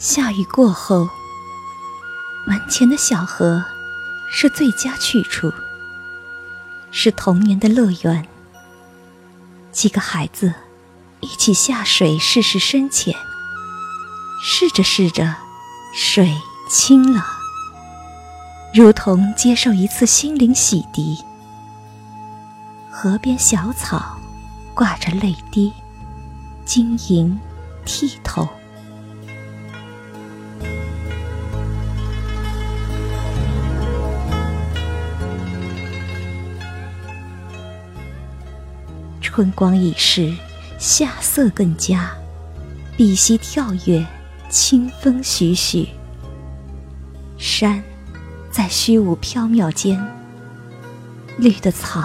下雨过后，门前的小河是最佳去处，是童年的乐园。几个孩子一起下水试试深浅，试着试着，水清了，如同接受一次心灵洗涤。河边小草挂着泪滴，晶莹剔透。春光已逝，夏色更佳，碧溪跳跃，清风徐徐。山在虚无缥缈间，绿的草，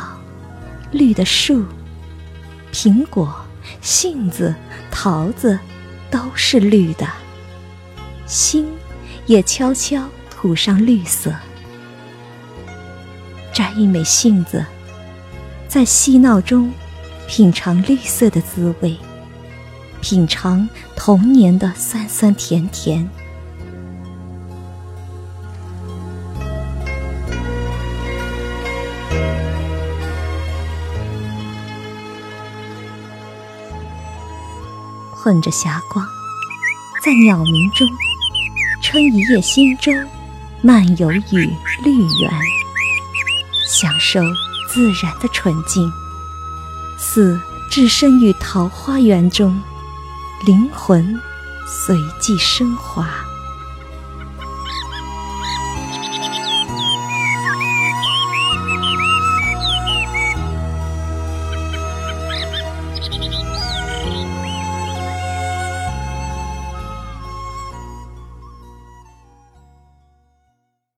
绿的树，苹果、杏子、桃子都是绿的，心也悄悄涂上绿色。摘一枚杏子，在嬉闹中。品尝绿色的滋味，品尝童年的酸酸甜甜。混着霞光，在鸟鸣中，撑一叶新舟，漫游于绿园，享受自然的纯净。似置身于桃花源中，灵魂随即升华。